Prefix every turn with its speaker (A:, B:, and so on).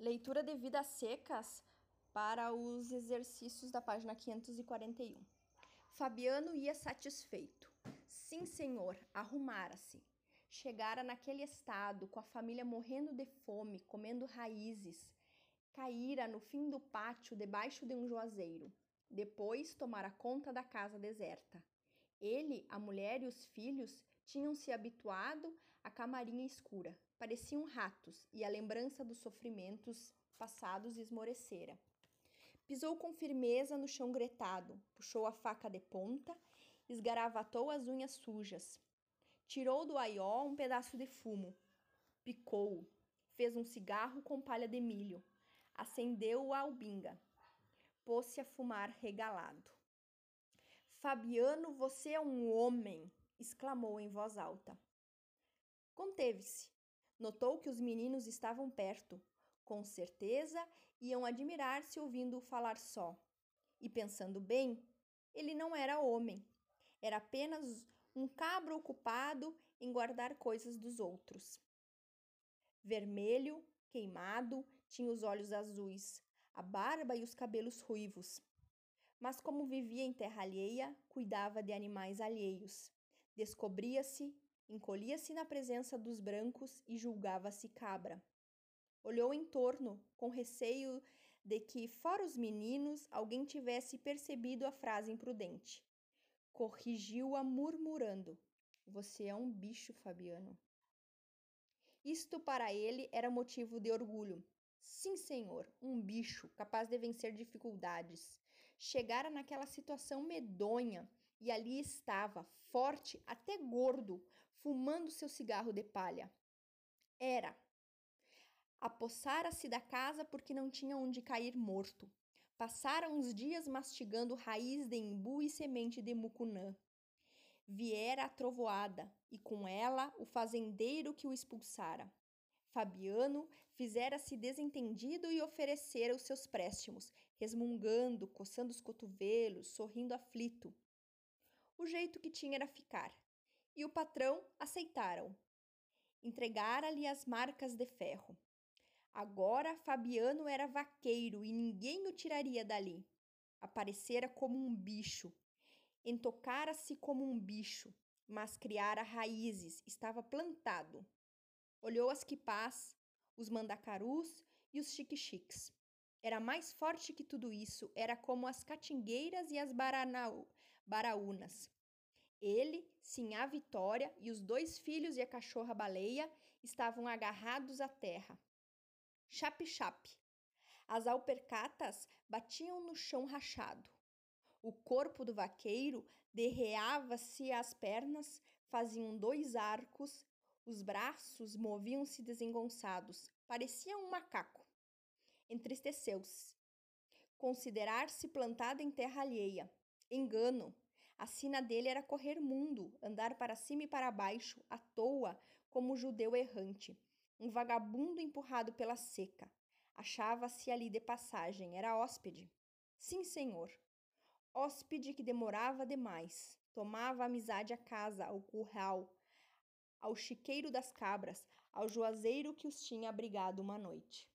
A: Leitura de vidas secas para os exercícios da página 541. Fabiano ia satisfeito. Sim, senhor, arrumara-se. Chegara naquele estado, com a família morrendo de fome, comendo raízes. Caíra no fim do pátio, debaixo de um juazeiro. Depois tomara conta da casa deserta. Ele, a mulher e os filhos tinham se habituado à camarinha escura. Pareciam ratos e a lembrança dos sofrimentos passados esmorecera. Pisou com firmeza no chão gretado, puxou a faca de ponta, esgaravatou as unhas sujas. Tirou do aió um pedaço de fumo, picou-o, fez um cigarro com palha de milho, acendeu a albinga, pôs-se a fumar regalado. Fabiano, você é um homem! exclamou em voz alta. Conteve-se, Notou que os meninos estavam perto. Com certeza iam admirar-se ouvindo-o falar só. E pensando bem, ele não era homem. Era apenas um cabro ocupado em guardar coisas dos outros. Vermelho, queimado, tinha os olhos azuis, a barba e os cabelos ruivos. Mas, como vivia em terra alheia, cuidava de animais alheios. Descobria-se encolhia-se na presença dos brancos e julgava-se cabra. Olhou em torno, com receio de que, fora os meninos, alguém tivesse percebido a frase imprudente. Corrigiu-a murmurando: Você é um bicho, Fabiano. Isto para ele era motivo de orgulho. Sim, senhor, um bicho capaz de vencer dificuldades. Chegara naquela situação medonha e ali estava, forte, até gordo, fumando seu cigarro de palha. Era. Apossara-se da casa porque não tinha onde cair morto. Passara uns dias mastigando raiz de imbu e semente de mucunã. Viera a trovoada, e com ela o fazendeiro que o expulsara. Fabiano fizera-se desentendido e oferecera os seus préstimos, resmungando, coçando os cotovelos, sorrindo aflito o jeito que tinha era ficar. E o patrão aceitaram. Entregara-lhe as marcas de ferro. Agora Fabiano era vaqueiro e ninguém o tiraria dali. Aparecera como um bicho. Entocara-se como um bicho, mas criara raízes, estava plantado. Olhou as quipás, os mandacarus e os chique-chiques. Era mais forte que tudo isso, era como as catingueiras e as baranau, baraunas. Ele, Sinhá Vitória e os dois filhos e a cachorra-baleia estavam agarrados à terra. Chape-chape. As alpercatas batiam no chão rachado. O corpo do vaqueiro derreava-se às pernas, faziam dois arcos, os braços moviam-se desengonçados, parecia um macaco entristeceu-se. Considerar-se plantada em terra alheia. Engano. A sina dele era correr mundo, andar para cima e para baixo, à toa, como judeu errante. Um vagabundo empurrado pela seca. Achava-se ali de passagem, era hóspede. Sim, senhor. Hóspede que demorava demais. Tomava amizade à casa, ao curral, ao chiqueiro das cabras, ao juazeiro que os tinha abrigado uma noite.